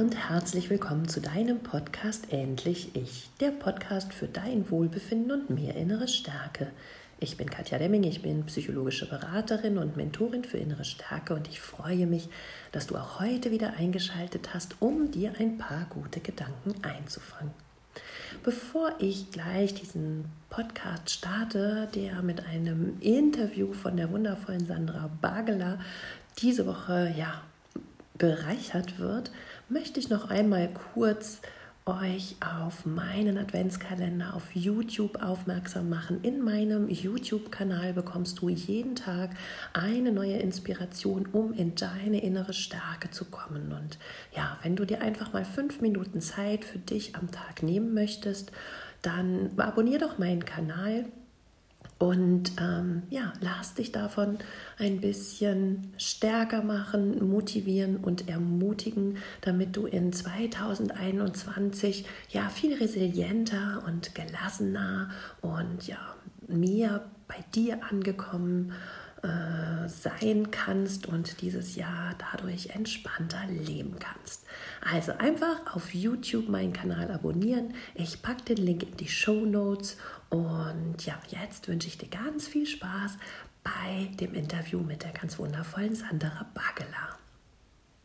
und herzlich willkommen zu deinem Podcast Endlich Ich, der Podcast für dein Wohlbefinden und mehr innere Stärke. Ich bin Katja Demming, ich bin psychologische Beraterin und Mentorin für innere Stärke und ich freue mich, dass du auch heute wieder eingeschaltet hast, um dir ein paar gute Gedanken einzufangen. Bevor ich gleich diesen Podcast starte, der mit einem Interview von der wundervollen Sandra Bagela diese Woche ja bereichert wird, möchte ich noch einmal kurz euch auf meinen Adventskalender auf YouTube aufmerksam machen. In meinem YouTube-Kanal bekommst du jeden Tag eine neue Inspiration, um in deine innere Stärke zu kommen. Und ja, wenn du dir einfach mal fünf Minuten Zeit für dich am Tag nehmen möchtest, dann abonniere doch meinen Kanal und ähm, ja, lass dich davon ein bisschen stärker machen, motivieren und ermutigen, damit du in 2021 ja viel resilienter und gelassener und ja mehr bei dir angekommen äh, sein kannst und dieses Jahr dadurch entspannter leben kannst. Also einfach auf YouTube meinen Kanal abonnieren. Ich packe den Link in die Show Notes und ja, jetzt wünsche ich dir ganz viel Spaß bei dem Interview mit der ganz wundervollen Sandra Bagela.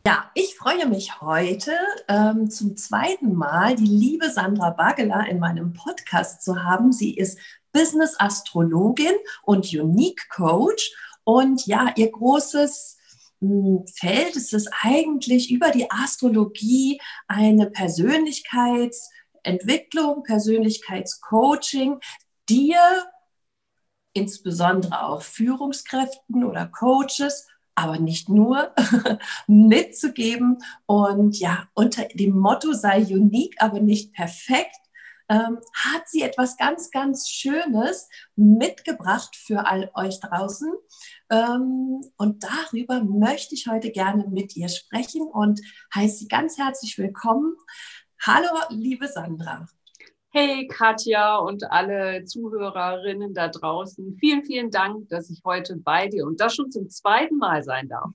Ja, ich freue mich heute ähm, zum zweiten Mal die liebe Sandra Bagela in meinem Podcast zu haben. Sie ist Business Astrologin und Unique Coach und ja, ihr großes hm, Feld ist es eigentlich über die Astrologie eine Persönlichkeitsentwicklung, Persönlichkeitscoaching, dir insbesondere auch Führungskräften oder Coaches aber nicht nur, mitzugeben. Und ja, unter dem Motto sei unique, aber nicht perfekt, ähm, hat sie etwas ganz, ganz Schönes mitgebracht für all euch draußen. Ähm, und darüber möchte ich heute gerne mit ihr sprechen und heiße sie ganz herzlich willkommen. Hallo, liebe Sandra. Hey Katja und alle Zuhörerinnen da draußen. Vielen, vielen Dank, dass ich heute bei dir und das schon zum zweiten Mal sein darf.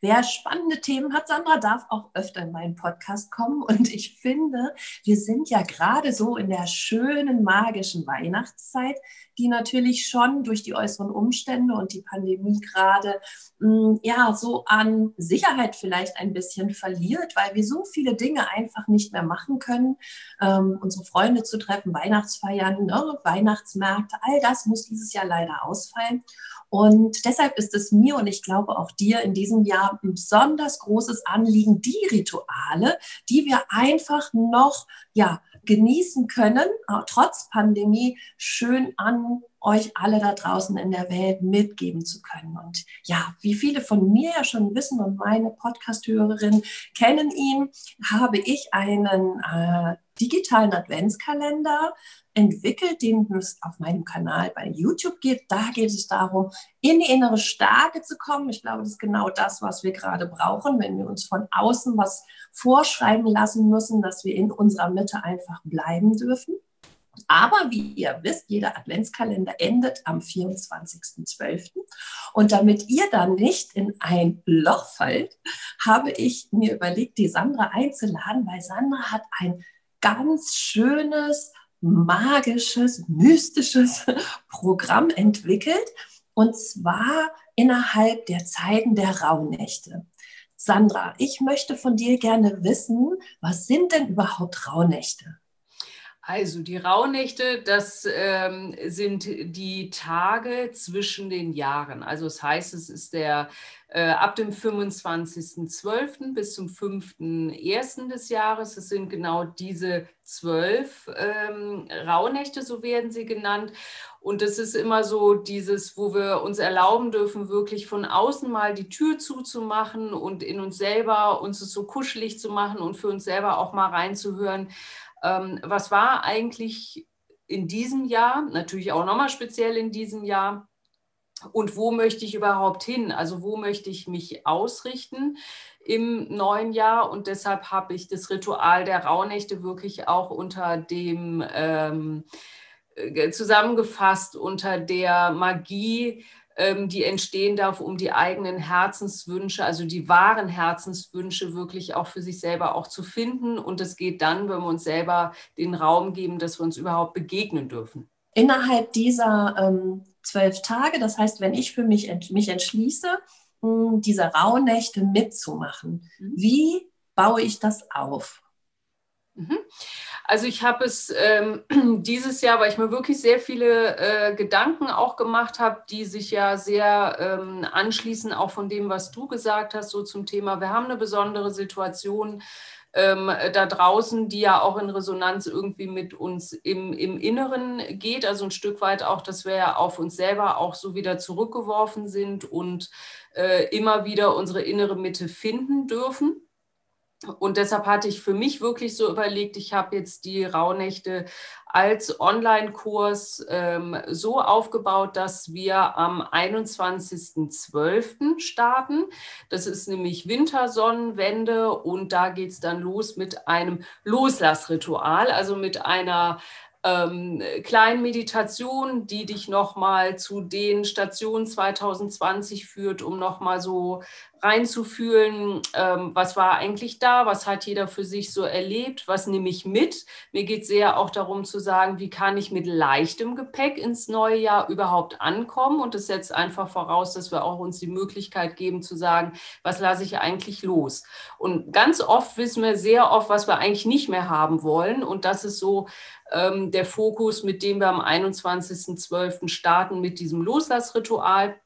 Wer spannende Themen hat, Sandra, darf auch öfter in meinen Podcast kommen. Und ich finde, wir sind ja gerade so in der schönen, magischen Weihnachtszeit, die natürlich schon durch die äußeren Umstände und die Pandemie gerade mm, ja so an Sicherheit vielleicht ein bisschen verliert, weil wir so viele Dinge einfach nicht mehr machen können. Ähm, unsere Freunde zu treffen, Weihnachtsfeiern, ne, Weihnachtsmärkte, all das muss dieses Jahr leider ausfallen. Und deshalb ist es mir und ich glaube auch dir in diesem Jahr ein besonders großes Anliegen, die Rituale, die wir einfach noch ja, genießen können, trotz Pandemie, schön an euch alle da draußen in der Welt mitgeben zu können. Und ja, wie viele von mir ja schon wissen und meine Podcast-Hörerinnen kennen ihn, habe ich einen äh, digitalen Adventskalender entwickelt, den es auf meinem Kanal bei YouTube geht. Da geht es darum, in die innere Stärke zu kommen. Ich glaube, das ist genau das, was wir gerade brauchen, wenn wir uns von außen was vorschreiben lassen müssen, dass wir in unserer Mitte einfach bleiben dürfen. Aber wie ihr wisst, jeder Adventskalender endet am 24.12. Und damit ihr dann nicht in ein Loch fallt, habe ich mir überlegt, die Sandra einzuladen, weil Sandra hat ein ganz schönes, magisches, mystisches Programm entwickelt. Und zwar innerhalb der Zeiten der Rauhnächte. Sandra, ich möchte von dir gerne wissen, was sind denn überhaupt Rauhnächte? Also die Rauhnächte, das ähm, sind die Tage zwischen den Jahren. Also das heißt, es ist der äh, ab dem 25.12. bis zum 5.1. des Jahres. Es sind genau diese zwölf ähm, Rauhnächte, so werden sie genannt. Und es ist immer so dieses, wo wir uns erlauben dürfen, wirklich von außen mal die Tür zuzumachen und in uns selber uns es so kuschelig zu machen und für uns selber auch mal reinzuhören ähm, was war eigentlich in diesem Jahr, natürlich auch nochmal speziell in diesem Jahr, und wo möchte ich überhaupt hin? Also wo möchte ich mich ausrichten im neuen Jahr? Und deshalb habe ich das Ritual der Rauhnächte wirklich auch unter dem ähm, äh, zusammengefasst unter der Magie die entstehen darf, um die eigenen Herzenswünsche, also die wahren Herzenswünsche wirklich auch für sich selber auch zu finden. Und es geht dann, wenn wir uns selber den Raum geben, dass wir uns überhaupt begegnen dürfen. Innerhalb dieser ähm, zwölf Tage, das heißt, wenn ich für mich, ent mich entschließe, mh, diese Rauhnächte mitzumachen, mhm. wie baue ich das auf? Mhm. Also ich habe es ähm, dieses Jahr, weil ich mir wirklich sehr viele äh, Gedanken auch gemacht habe, die sich ja sehr ähm, anschließen, auch von dem, was du gesagt hast, so zum Thema, wir haben eine besondere Situation ähm, da draußen, die ja auch in Resonanz irgendwie mit uns im, im Inneren geht. Also ein Stück weit auch, dass wir ja auf uns selber auch so wieder zurückgeworfen sind und äh, immer wieder unsere innere Mitte finden dürfen. Und deshalb hatte ich für mich wirklich so überlegt, ich habe jetzt die Rauhnächte als Online-Kurs ähm, so aufgebaut, dass wir am 21.12. starten. Das ist nämlich Wintersonnenwende und da geht es dann los mit einem Loslassritual, also mit einer ähm, kleinen Meditation, die dich nochmal zu den Stationen 2020 führt, um nochmal so reinzufühlen, ähm, was war eigentlich da, was hat jeder für sich so erlebt, was nehme ich mit. Mir geht sehr auch darum zu sagen, wie kann ich mit leichtem Gepäck ins neue Jahr überhaupt ankommen. Und das setzt einfach voraus, dass wir auch uns die Möglichkeit geben zu sagen, was lasse ich eigentlich los. Und ganz oft wissen wir sehr oft, was wir eigentlich nicht mehr haben wollen. Und das ist so ähm, der Fokus, mit dem wir am 21.12. starten mit diesem Loslassritual.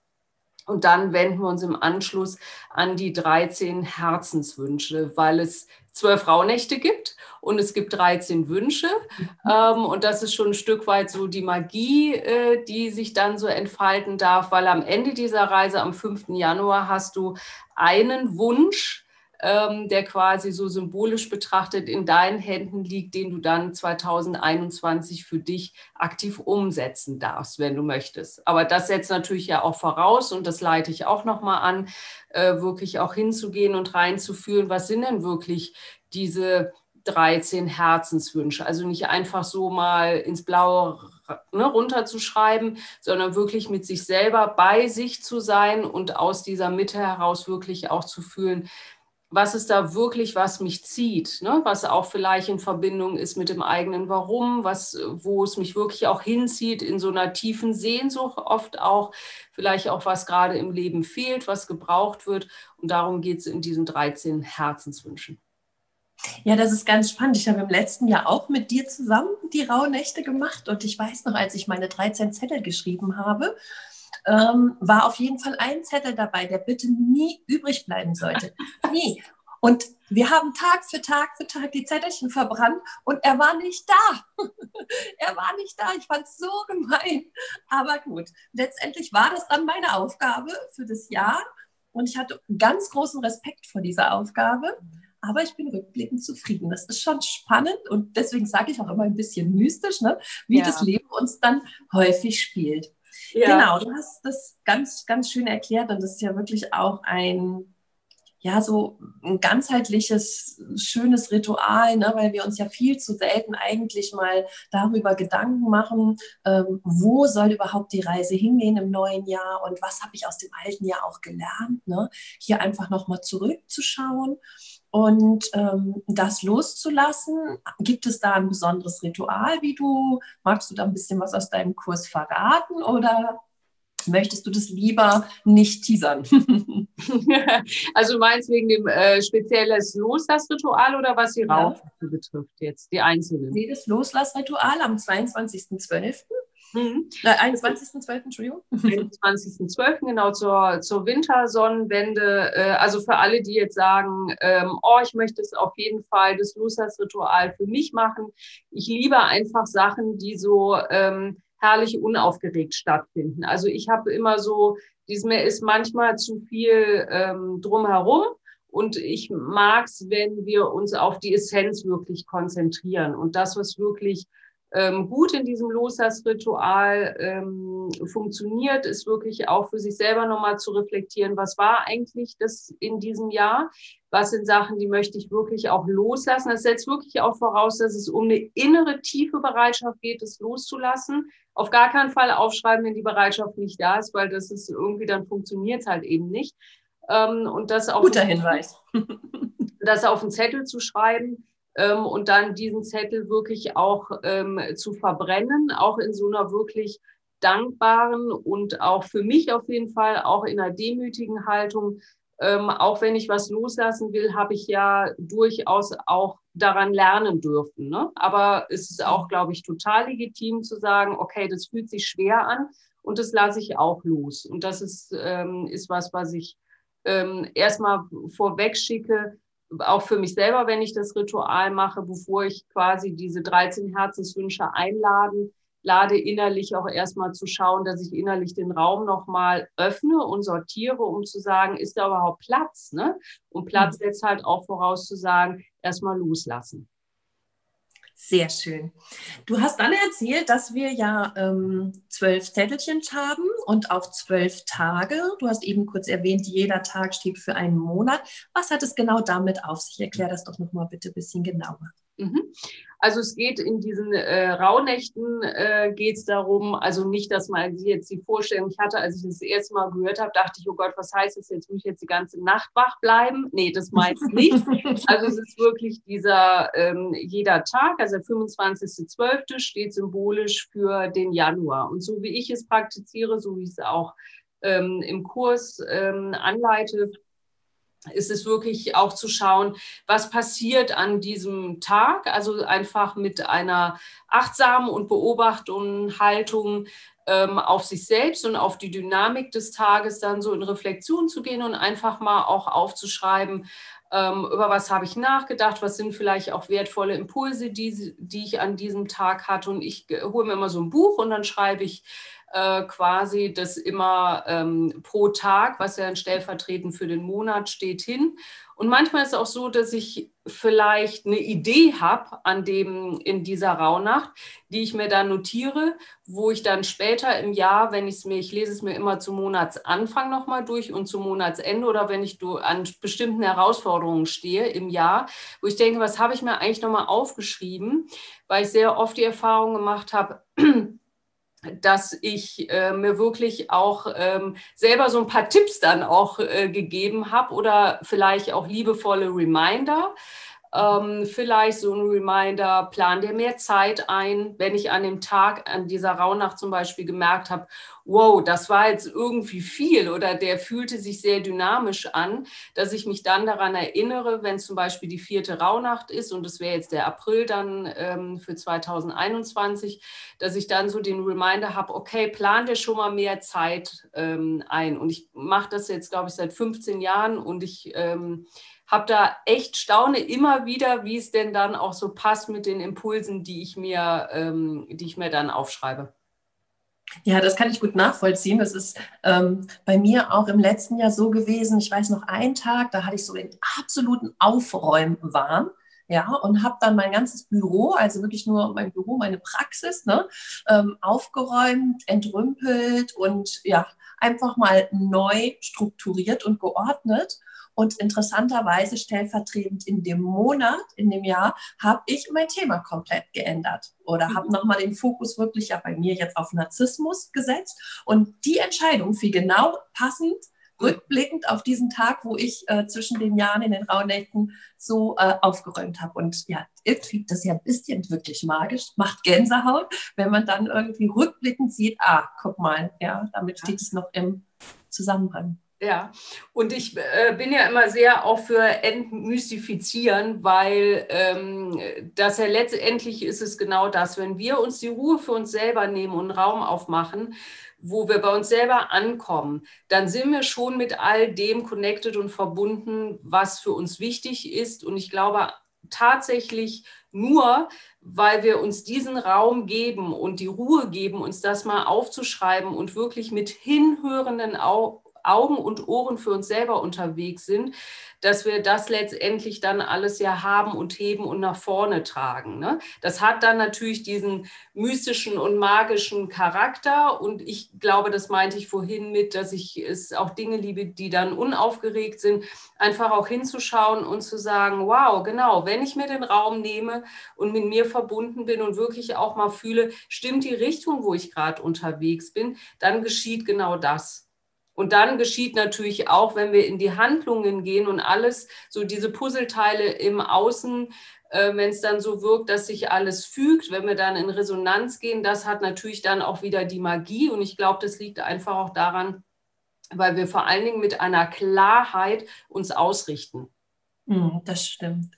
Und dann wenden wir uns im Anschluss an die 13 Herzenswünsche, weil es zwölf Rauhnächte gibt und es gibt 13 Wünsche. Mhm. Ähm, und das ist schon ein Stück weit so die Magie, äh, die sich dann so entfalten darf, weil am Ende dieser Reise am 5. Januar hast du einen Wunsch, ähm, der quasi so symbolisch betrachtet in deinen Händen liegt, den du dann 2021 für dich aktiv umsetzen darfst, wenn du möchtest. Aber das setzt natürlich ja auch voraus und das leite ich auch nochmal an, äh, wirklich auch hinzugehen und reinzufühlen, was sind denn wirklich diese 13 Herzenswünsche. Also nicht einfach so mal ins Blaue ne, runterzuschreiben, sondern wirklich mit sich selber bei sich zu sein und aus dieser Mitte heraus wirklich auch zu fühlen, was ist da wirklich, was mich zieht, ne? was auch vielleicht in Verbindung ist mit dem eigenen Warum, was, wo es mich wirklich auch hinzieht, in so einer tiefen Sehnsucht oft auch, vielleicht auch, was gerade im Leben fehlt, was gebraucht wird. Und darum geht es in diesen 13 Herzenswünschen. Ja, das ist ganz spannend. Ich habe im letzten Jahr auch mit dir zusammen die Rauhnächte gemacht und ich weiß noch, als ich meine 13 Zettel geschrieben habe, ähm, war auf jeden Fall ein Zettel dabei, der bitte nie übrig bleiben sollte. Nie. Und wir haben Tag für Tag für Tag die Zettelchen verbrannt und er war nicht da. er war nicht da. Ich fand es so gemein. Aber gut, letztendlich war das dann meine Aufgabe für das Jahr und ich hatte ganz großen Respekt vor dieser Aufgabe. Aber ich bin rückblickend zufrieden. Das ist schon spannend und deswegen sage ich auch immer ein bisschen mystisch, ne? wie ja. das Leben uns dann häufig spielt. Ja. Genau, du hast das ganz, ganz schön erklärt und das ist ja wirklich auch ein, ja, so ein ganzheitliches, schönes Ritual, ne, weil wir uns ja viel zu selten eigentlich mal darüber Gedanken machen, ähm, wo soll überhaupt die Reise hingehen im neuen Jahr und was habe ich aus dem alten Jahr auch gelernt. Ne? Hier einfach nochmal zurückzuschauen und ähm, das loszulassen, gibt es da ein besonderes Ritual, wie du, magst du da ein bisschen was aus deinem Kurs verraten oder möchtest du das lieber nicht teasern? also du meinst wegen dem äh, spezielles Loslassritual oder was die ja. betrifft jetzt, die einzelnen? Nee, das Loslassritual am 22.12. Mhm. 21.12. Entschuldigung. 21.12. genau zur, zur Wintersonnenwende. Äh, also für alle, die jetzt sagen, ähm, oh, ich möchte es auf jeden Fall das Lusas-Ritual für mich machen. Ich liebe einfach Sachen, die so ähm, herrlich unaufgeregt stattfinden. Also ich habe immer so, dies mir ist manchmal zu viel ähm, drumherum. Und ich mag es, wenn wir uns auf die Essenz wirklich konzentrieren und das, was wirklich ähm, gut in diesem Losas-Ritual ähm, funktioniert, ist wirklich auch für sich selber nochmal zu reflektieren, was war eigentlich das in diesem Jahr? Was sind Sachen, die möchte ich wirklich auch loslassen? Das setzt wirklich auch voraus, dass es um eine innere tiefe Bereitschaft geht, es loszulassen, auf gar keinen Fall aufschreiben, wenn die Bereitschaft nicht da ist, weil das ist irgendwie, dann funktioniert es halt eben nicht. Ähm, und das auf Guter Hinweis. das auf einen Zettel zu schreiben ähm, und dann diesen Zettel wirklich auch ähm, zu verbrennen, auch in so einer wirklich dankbaren und auch für mich auf jeden Fall auch in einer demütigen Haltung. Ähm, auch wenn ich was loslassen will, habe ich ja durchaus auch daran lernen dürfen. Ne? Aber es ist auch, glaube ich, total legitim zu sagen, okay, das fühlt sich schwer an und das lasse ich auch los. Und das ist, ähm, ist was, was ich ähm, erstmal vorweg schicke, auch für mich selber, wenn ich das Ritual mache, bevor ich quasi diese 13 Herzenswünsche einladen, lade innerlich auch erstmal zu schauen, dass ich innerlich den Raum nochmal öffne und sortiere, um zu sagen, ist da überhaupt Platz? Ne? Und Platz mhm. setzt halt auch voraus zu sagen, erstmal loslassen. Sehr schön. Du hast dann erzählt, dass wir ja ähm, zwölf Zettelchen haben und auch zwölf Tage. Du hast eben kurz erwähnt, jeder Tag steht für einen Monat. Was hat es genau damit auf sich? Erklär das doch nochmal bitte ein bisschen genauer. Mhm. Also es geht in diesen äh, Rauhnächten äh, geht es darum, also nicht, dass man sich jetzt die Vorstellung, ich hatte, als ich das, das erste Mal gehört habe, dachte ich, oh Gott, was heißt das jetzt? Muss ich jetzt die ganze Nacht wach bleiben? Nee, das meint nicht. also es ist wirklich dieser ähm, jeder Tag, also der 25.12. steht symbolisch für den Januar. Und so wie ich es praktiziere, so wie ich es auch ähm, im Kurs ähm, anleite, ist es wirklich auch zu schauen, was passiert an diesem Tag. Also einfach mit einer achtsamen und beobachtenden Haltung ähm, auf sich selbst und auf die Dynamik des Tages dann so in Reflexion zu gehen und einfach mal auch aufzuschreiben, ähm, über was habe ich nachgedacht, was sind vielleicht auch wertvolle Impulse, die, die ich an diesem Tag hatte. Und ich äh, hole mir immer so ein Buch und dann schreibe ich äh, quasi das immer ähm, pro Tag, was ja dann stellvertretend für den Monat steht, hin. Und manchmal ist es auch so, dass ich vielleicht eine Idee habe an dem in dieser Rauhnacht, die ich mir dann notiere, wo ich dann später im Jahr, wenn ich es mir, ich lese es mir immer zum Monatsanfang nochmal durch und zum Monatsende oder wenn ich an bestimmten Herausforderungen stehe im Jahr, wo ich denke, was habe ich mir eigentlich nochmal aufgeschrieben, weil ich sehr oft die Erfahrung gemacht habe, dass ich äh, mir wirklich auch ähm, selber so ein paar Tipps dann auch äh, gegeben habe oder vielleicht auch liebevolle Reminder, ähm, vielleicht so ein Reminder, plan dir mehr Zeit ein, wenn ich an dem Tag, an dieser Rauhnacht zum Beispiel gemerkt habe, wow, das war jetzt irgendwie viel oder der fühlte sich sehr dynamisch an, dass ich mich dann daran erinnere, wenn zum Beispiel die vierte Rauhnacht ist und es wäre jetzt der April dann ähm, für 2021, dass ich dann so den Reminder habe, okay, plan dir schon mal mehr Zeit ähm, ein. Und ich mache das jetzt, glaube ich, seit 15 Jahren und ich ähm, habe da echt staune immer wieder, wie es denn dann auch so passt mit den Impulsen, die ich mir, ähm, die ich mir dann aufschreibe. Ja, das kann ich gut nachvollziehen. Das ist ähm, bei mir auch im letzten Jahr so gewesen. Ich weiß noch einen Tag, da hatte ich so den absoluten Aufräumwahn. Ja, und habe dann mein ganzes Büro, also wirklich nur mein Büro, meine Praxis, ne, ähm, aufgeräumt, entrümpelt und ja, einfach mal neu strukturiert und geordnet. Und interessanterweise stellvertretend in dem Monat, in dem Jahr, habe ich mein Thema komplett geändert oder mhm. habe nochmal den Fokus wirklich ja bei mir jetzt auf Narzissmus gesetzt. Und die Entscheidung fiel genau passend rückblickend auf diesen Tag, wo ich äh, zwischen den Jahren in den Rauhnächten so äh, aufgeräumt habe. Und ja, irgendwie, das ist ja ein bisschen wirklich magisch, macht Gänsehaut, wenn man dann irgendwie rückblickend sieht, ah, guck mal, ja, damit steht es noch im Zusammenhang. Ja, und ich äh, bin ja immer sehr auch für Entmystifizieren, weil ähm, das ja letztendlich ist es genau das, wenn wir uns die Ruhe für uns selber nehmen und Raum aufmachen, wo wir bei uns selber ankommen, dann sind wir schon mit all dem connected und verbunden, was für uns wichtig ist. Und ich glaube tatsächlich nur, weil wir uns diesen Raum geben und die Ruhe geben, uns das mal aufzuschreiben und wirklich mit hinhörenden Augen Augen und Ohren für uns selber unterwegs sind, dass wir das letztendlich dann alles ja haben und heben und nach vorne tragen. Ne? Das hat dann natürlich diesen mystischen und magischen Charakter. Und ich glaube, das meinte ich vorhin mit, dass ich es auch Dinge liebe, die dann unaufgeregt sind, einfach auch hinzuschauen und zu sagen, wow, genau, wenn ich mir den Raum nehme und mit mir verbunden bin und wirklich auch mal fühle, stimmt die Richtung, wo ich gerade unterwegs bin, dann geschieht genau das. Und dann geschieht natürlich auch, wenn wir in die Handlungen gehen und alles, so diese Puzzleteile im Außen, äh, wenn es dann so wirkt, dass sich alles fügt, wenn wir dann in Resonanz gehen, das hat natürlich dann auch wieder die Magie. Und ich glaube, das liegt einfach auch daran, weil wir vor allen Dingen mit einer Klarheit uns ausrichten. Hm, das stimmt.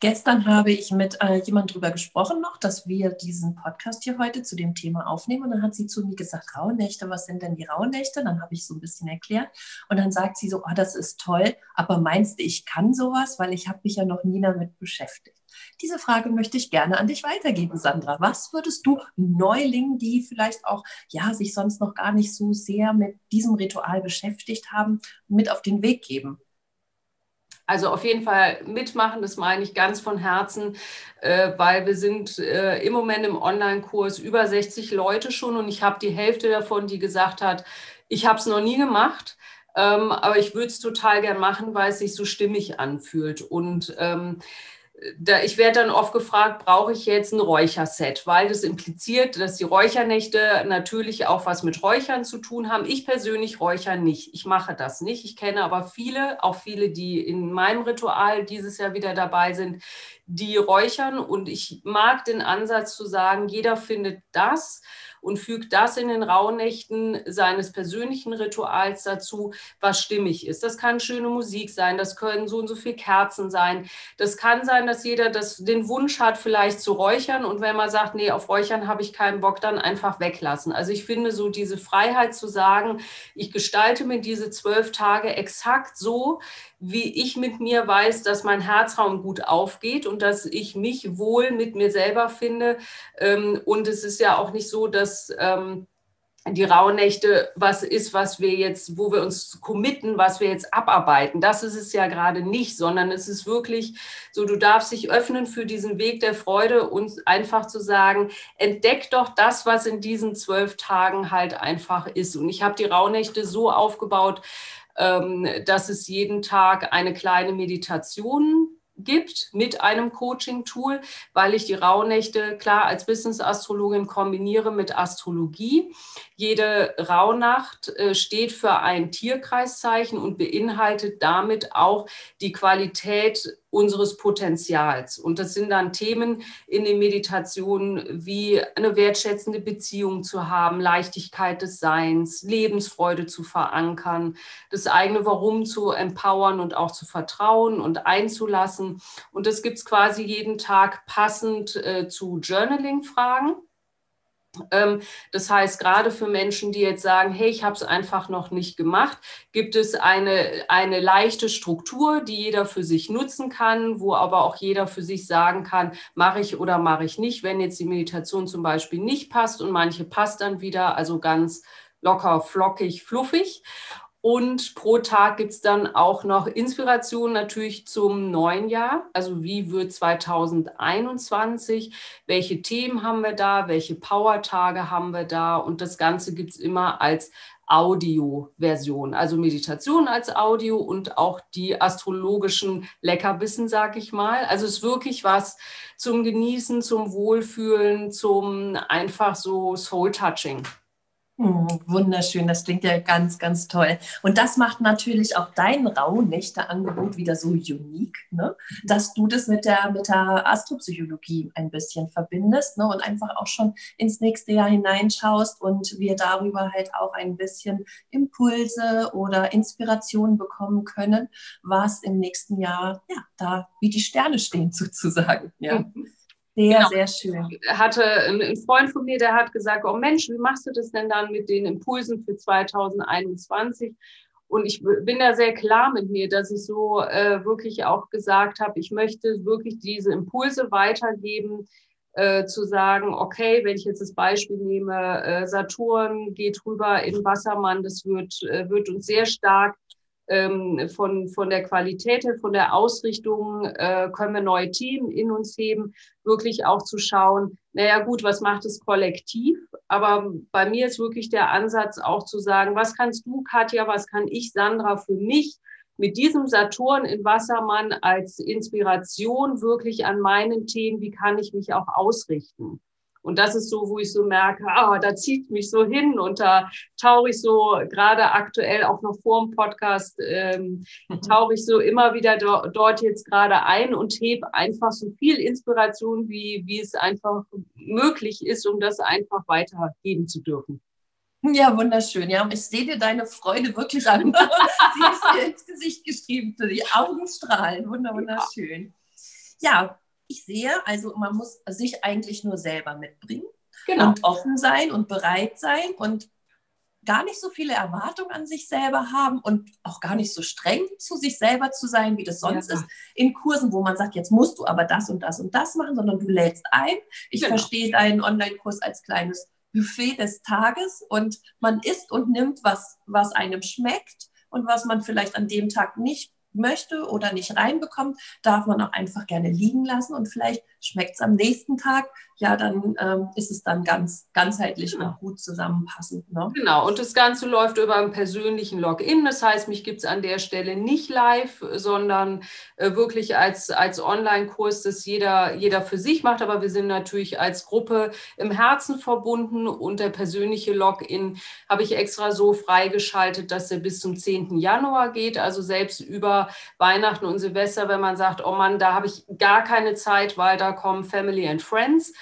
Gestern habe ich mit äh, jemand darüber gesprochen noch, dass wir diesen Podcast hier heute zu dem Thema aufnehmen. Und dann hat sie zu mir gesagt, Rauhnächte, was sind denn die Rauhnächte? Dann habe ich so ein bisschen erklärt. Und dann sagt sie so, oh, das ist toll, aber meinst du, ich kann sowas? Weil ich habe mich ja noch nie damit beschäftigt. Diese Frage möchte ich gerne an dich weitergeben, Sandra. Was würdest du Neulingen, die vielleicht auch ja sich sonst noch gar nicht so sehr mit diesem Ritual beschäftigt haben, mit auf den Weg geben? Also auf jeden Fall mitmachen, das meine ich ganz von Herzen, äh, weil wir sind äh, im Moment im Online-Kurs über 60 Leute schon und ich habe die Hälfte davon, die gesagt hat, ich habe es noch nie gemacht, ähm, aber ich würde es total gern machen, weil es sich so stimmig anfühlt. Und ähm, da, ich werde dann oft gefragt, brauche ich jetzt ein Räucherset, weil das impliziert, dass die Räuchernächte natürlich auch was mit Räuchern zu tun haben. Ich persönlich räuchere nicht. Ich mache das nicht. Ich kenne aber viele, auch viele, die in meinem Ritual dieses Jahr wieder dabei sind, die räuchern. Und ich mag den Ansatz zu sagen, jeder findet das, und fügt das in den Rauhnächten seines persönlichen Rituals dazu, was stimmig ist. Das kann schöne Musik sein, das können so und so viele Kerzen sein. Das kann sein, dass jeder das, den Wunsch hat, vielleicht zu räuchern und wenn man sagt, nee, auf Räuchern habe ich keinen Bock, dann einfach weglassen. Also ich finde so diese Freiheit zu sagen, ich gestalte mir diese zwölf Tage exakt so, wie ich mit mir weiß, dass mein Herzraum gut aufgeht und dass ich mich wohl mit mir selber finde. Ähm, und es ist ja auch nicht so, dass ähm, die Rauhnächte was ist, was wir jetzt, wo wir uns committen, was wir jetzt abarbeiten. Das ist es ja gerade nicht, sondern es ist wirklich so, du darfst dich öffnen für diesen Weg der Freude und einfach zu sagen, entdeck doch das, was in diesen zwölf Tagen halt einfach ist. Und ich habe die Rauhnächte so aufgebaut, dass es jeden Tag eine kleine Meditation gibt mit einem Coaching-Tool, weil ich die Rauhnächte klar als Business-Astrologin kombiniere mit Astrologie. Jede Rauhnacht äh, steht für ein Tierkreiszeichen und beinhaltet damit auch die Qualität unseres Potenzials. Und das sind dann Themen in den Meditationen wie eine wertschätzende Beziehung zu haben, Leichtigkeit des Seins, Lebensfreude zu verankern, das eigene Warum zu empowern und auch zu vertrauen und einzulassen. Und das gibt es quasi jeden Tag passend äh, zu Journaling-Fragen. Ähm, das heißt, gerade für Menschen, die jetzt sagen, hey, ich habe es einfach noch nicht gemacht, gibt es eine, eine leichte Struktur, die jeder für sich nutzen kann, wo aber auch jeder für sich sagen kann, mache ich oder mache ich nicht, wenn jetzt die Meditation zum Beispiel nicht passt und manche passt dann wieder, also ganz locker, flockig, fluffig. Und pro Tag gibt es dann auch noch Inspiration natürlich zum neuen Jahr. Also wie wird 2021? Welche Themen haben wir da? Welche Power-Tage haben wir da? Und das Ganze gibt es immer als Audio-Version, also Meditation als Audio und auch die astrologischen Leckerbissen, sag ich mal. Also es ist wirklich was zum Genießen, zum Wohlfühlen, zum einfach so Soul-Touching. Hm, wunderschön, das klingt ja ganz, ganz toll. Und das macht natürlich auch dein Rauhnächte-Angebot wieder so unique, ne? dass du das mit der, mit der Astropsychologie ein bisschen verbindest ne? und einfach auch schon ins nächste Jahr hineinschaust und wir darüber halt auch ein bisschen Impulse oder Inspiration bekommen können, was im nächsten Jahr, ja, da wie die Sterne stehen sozusagen. Ja. Sehr, genau. sehr schön. Hatte ein Freund von mir, der hat gesagt, oh Mensch, wie machst du das denn dann mit den Impulsen für 2021? Und ich bin da sehr klar mit mir, dass ich so äh, wirklich auch gesagt habe, ich möchte wirklich diese Impulse weitergeben, äh, zu sagen, okay, wenn ich jetzt das Beispiel nehme, äh, Saturn geht rüber in Wassermann, das wird, äh, wird uns sehr stark ähm, von, von der Qualität von der Ausrichtung, äh, können wir neue Themen in uns heben, wirklich auch zu schauen, naja gut, was macht es kollektiv? Aber bei mir ist wirklich der Ansatz auch zu sagen, was kannst du, Katja, was kann ich, Sandra, für mich mit diesem Saturn in Wassermann als Inspiration wirklich an meinen Themen, wie kann ich mich auch ausrichten? Und das ist so, wo ich so merke, ah, da zieht mich so hin und da tauche ich so gerade aktuell auch noch vor dem Podcast, ähm, mhm. tauche ich so immer wieder do dort jetzt gerade ein und hebe einfach so viel Inspiration, wie, wie es einfach möglich ist, um das einfach weitergeben zu dürfen. Ja, wunderschön. Ja, ich sehe dir deine Freude wirklich an. Sie ist dir ins Gesicht geschrieben. Die Augen strahlen. Wunder, wunderschön. Ja, ich sehe, also man muss sich eigentlich nur selber mitbringen genau. und offen sein und bereit sein und gar nicht so viele Erwartungen an sich selber haben und auch gar nicht so streng zu sich selber zu sein, wie das sonst ja. ist in Kursen, wo man sagt, jetzt musst du aber das und das und das machen, sondern du lädst ein. Ich genau. verstehe deinen Online-Kurs als kleines Buffet des Tages und man isst und nimmt, was, was einem schmeckt und was man vielleicht an dem Tag nicht möchte oder nicht reinbekommt, darf man auch einfach gerne liegen lassen und vielleicht schmeckt es am nächsten Tag, ja, dann ähm, ist es dann ganz ganzheitlich genau. und gut zusammenpassend. Ne? Genau, und das Ganze läuft über einen persönlichen Login. Das heißt, mich gibt es an der Stelle nicht live, sondern äh, wirklich als, als Online-Kurs, das jeder, jeder für sich macht. Aber wir sind natürlich als Gruppe im Herzen verbunden und der persönliche Login habe ich extra so freigeschaltet, dass er bis zum 10. Januar geht. Also selbst über Weihnachten und Silvester, wenn man sagt, oh Mann, da habe ich gar keine Zeit, weil da kommen Family and Friends.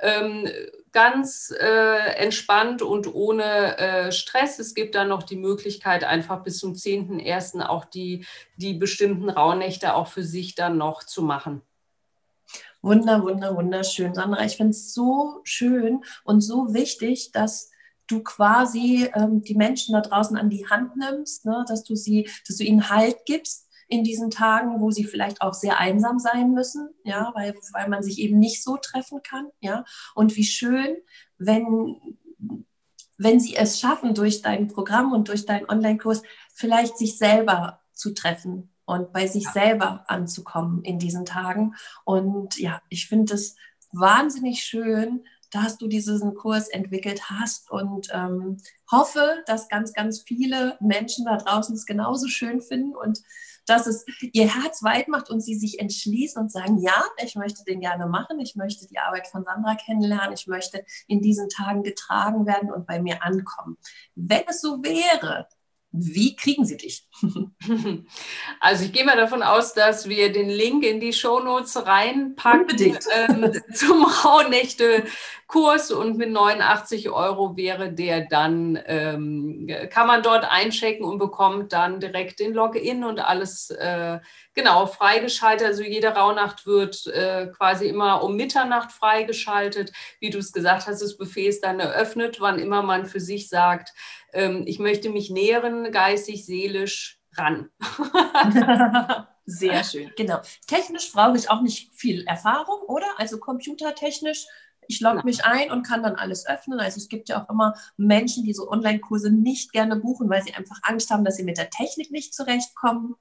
Ähm, ganz äh, entspannt und ohne äh, Stress. Es gibt dann noch die Möglichkeit, einfach bis zum 10.01. auch die, die bestimmten Rauhnächte auch für sich dann noch zu machen. Wunder, wunder, wunderschön. Sandra, ich finde es so schön und so wichtig, dass du quasi ähm, die Menschen da draußen an die Hand nimmst, ne? dass du sie, dass du ihnen Halt gibst, in diesen Tagen, wo sie vielleicht auch sehr einsam sein müssen, ja, weil, weil man sich eben nicht so treffen kann, ja. Und wie schön, wenn, wenn sie es schaffen, durch dein Programm und durch deinen Online-Kurs vielleicht sich selber zu treffen und bei sich ja. selber anzukommen in diesen Tagen. Und ja, ich finde es wahnsinnig schön, dass du diesen Kurs entwickelt hast und ähm, hoffe, dass ganz, ganz viele Menschen da draußen es genauso schön finden und dass es ihr Herz weit macht und sie sich entschließen und sagen, ja, ich möchte den gerne machen, ich möchte die Arbeit von Sandra kennenlernen, ich möchte in diesen Tagen getragen werden und bei mir ankommen. Wenn es so wäre, wie kriegen sie dich? Also ich gehe mal davon aus, dass wir den Link in die Shownotes reinpacken ähm, zum Rauhnächte Kurs und mit 89 Euro wäre der dann, ähm, kann man dort einchecken und bekommt dann direkt den Login und alles äh, genau freigeschaltet. Also jede Rauhnacht wird äh, quasi immer um Mitternacht freigeschaltet. Wie du es gesagt hast, das Buffet ist dann eröffnet, wann immer man für sich sagt, ähm, ich möchte mich nähren, geistig, seelisch ran. Sehr schön, genau. Technisch brauche ich auch nicht viel Erfahrung, oder? Also computertechnisch ich logge mich ein und kann dann alles öffnen. Also es gibt ja auch immer Menschen, die so Online-Kurse nicht gerne buchen, weil sie einfach Angst haben, dass sie mit der Technik nicht zurechtkommen.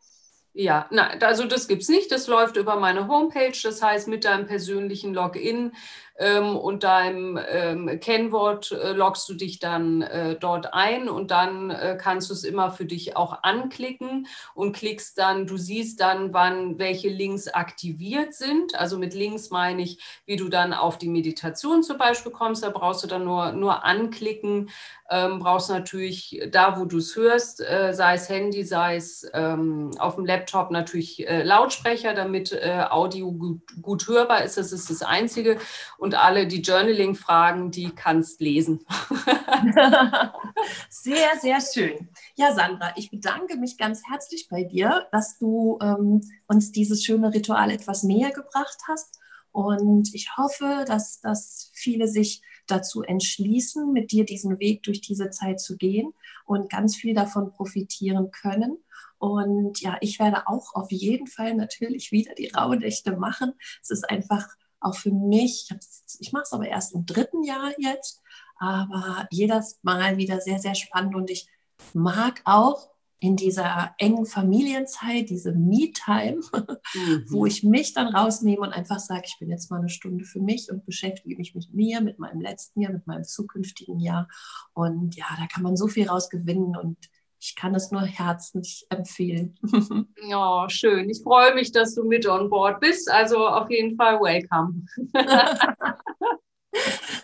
Ja, na, also das gibt es nicht. Das läuft über meine Homepage. Das heißt, mit deinem persönlichen Login ähm, und deinem ähm, Kennwort äh, loggst du dich dann äh, dort ein und dann äh, kannst du es immer für dich auch anklicken und klickst dann, du siehst dann, wann welche Links aktiviert sind. Also mit Links meine ich, wie du dann auf die Meditation zum Beispiel kommst. Da brauchst du dann nur, nur anklicken. Ähm, brauchst natürlich da, wo du es hörst, äh, sei es Handy, sei es ähm, auf dem Laptop natürlich äh, Lautsprecher, damit äh, Audio gut, gut hörbar ist. Das ist das Einzige und alle die Journaling-Fragen, die kannst lesen. sehr, sehr schön. Ja, Sandra, ich bedanke mich ganz herzlich bei dir, dass du ähm, uns dieses schöne Ritual etwas näher gebracht hast. Und ich hoffe, dass, dass viele sich dazu entschließen, mit dir diesen Weg durch diese Zeit zu gehen und ganz viel davon profitieren können. Und ja, ich werde auch auf jeden Fall natürlich wieder die Rauhnächte machen. Es ist einfach auch für mich, ich, ich mache es aber erst im dritten Jahr jetzt, aber jedes Mal wieder sehr, sehr spannend und ich mag auch in dieser engen Familienzeit, diese Me-Time, mhm. wo ich mich dann rausnehme und einfach sage, ich bin jetzt mal eine Stunde für mich und beschäftige mich mit mir, mit meinem letzten Jahr, mit meinem zukünftigen Jahr. Und ja, da kann man so viel rausgewinnen und ich kann es nur herzlich empfehlen. Ja, schön. Ich freue mich, dass du mit on board bist. Also auf jeden Fall welcome.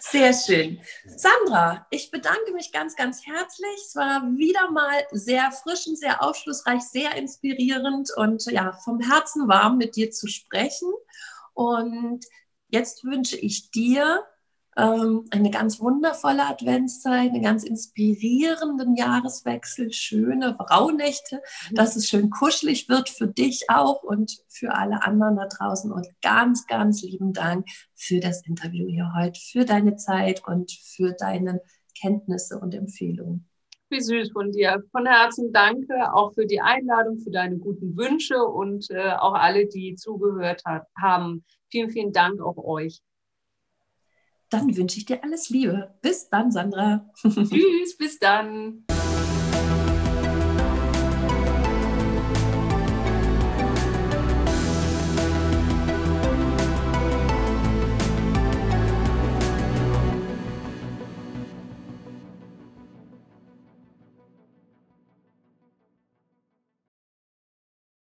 Sehr schön. Sandra, ich bedanke mich ganz, ganz herzlich. Es war wieder mal sehr frisch sehr aufschlussreich, sehr inspirierend und ja, vom Herzen warm mit dir zu sprechen. Und jetzt wünsche ich dir eine ganz wundervolle Adventszeit, einen ganz inspirierenden Jahreswechsel, schöne Rauhnächte, mhm. dass es schön kuschelig wird für dich auch und für alle anderen da draußen. Und ganz, ganz lieben Dank für das Interview hier heute, für deine Zeit und für deine Kenntnisse und Empfehlungen. Wie süß von dir. Von Herzen danke auch für die Einladung, für deine guten Wünsche und äh, auch alle, die zugehört hat, haben. Vielen, vielen Dank auch euch. Dann wünsche ich dir alles Liebe. Bis dann, Sandra. Tschüss, bis dann.